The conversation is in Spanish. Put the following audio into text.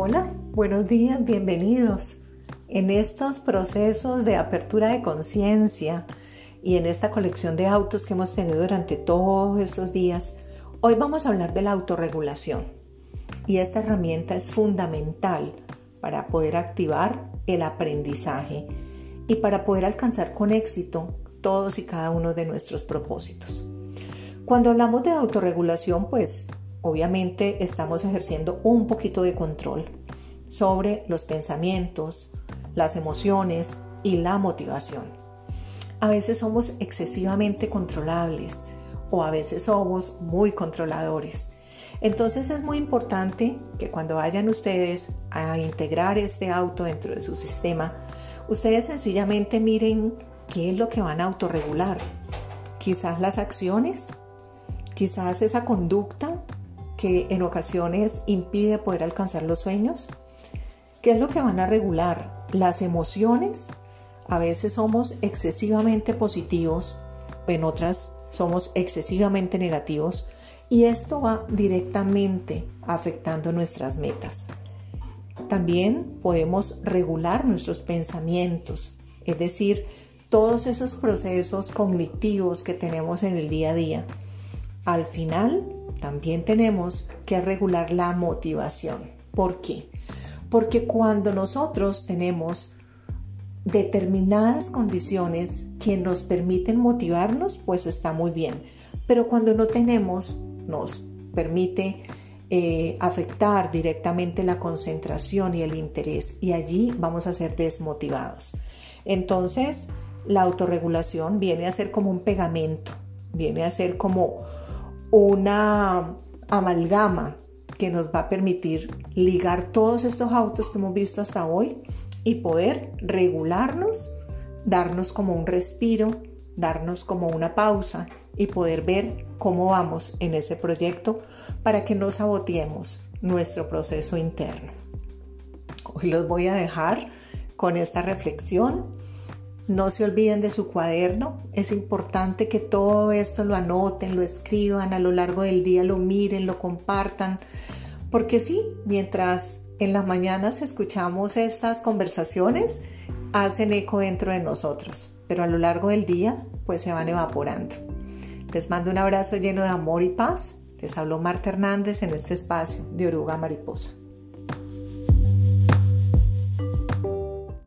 Buenos días, bienvenidos. En estos procesos de apertura de conciencia y en esta colección de autos que hemos tenido durante todos estos días, hoy vamos a hablar de la autorregulación. Y esta herramienta es fundamental para poder activar el aprendizaje y para poder alcanzar con éxito todos y cada uno de nuestros propósitos. Cuando hablamos de autorregulación, pues obviamente estamos ejerciendo un poquito de control sobre los pensamientos, las emociones y la motivación. A veces somos excesivamente controlables o a veces somos muy controladores. Entonces es muy importante que cuando vayan ustedes a integrar este auto dentro de su sistema, ustedes sencillamente miren qué es lo que van a autorregular. Quizás las acciones, quizás esa conducta que en ocasiones impide poder alcanzar los sueños, ¿Qué es lo que van a regular? Las emociones. A veces somos excesivamente positivos, en otras somos excesivamente negativos y esto va directamente afectando nuestras metas. También podemos regular nuestros pensamientos, es decir, todos esos procesos cognitivos que tenemos en el día a día. Al final, también tenemos que regular la motivación. ¿Por qué? Porque cuando nosotros tenemos determinadas condiciones que nos permiten motivarnos, pues está muy bien. Pero cuando no tenemos, nos permite eh, afectar directamente la concentración y el interés y allí vamos a ser desmotivados. Entonces, la autorregulación viene a ser como un pegamento, viene a ser como una amalgama que nos va a permitir ligar todos estos autos que hemos visto hasta hoy y poder regularnos, darnos como un respiro, darnos como una pausa y poder ver cómo vamos en ese proyecto para que no saboteemos nuestro proceso interno. Hoy los voy a dejar con esta reflexión no se olviden de su cuaderno. Es importante que todo esto lo anoten, lo escriban a lo largo del día, lo miren, lo compartan. Porque sí, mientras en las mañanas escuchamos estas conversaciones, hacen eco dentro de nosotros, pero a lo largo del día pues se van evaporando. Les mando un abrazo lleno de amor y paz. Les habló Marta Hernández en este espacio de Oruga Mariposa.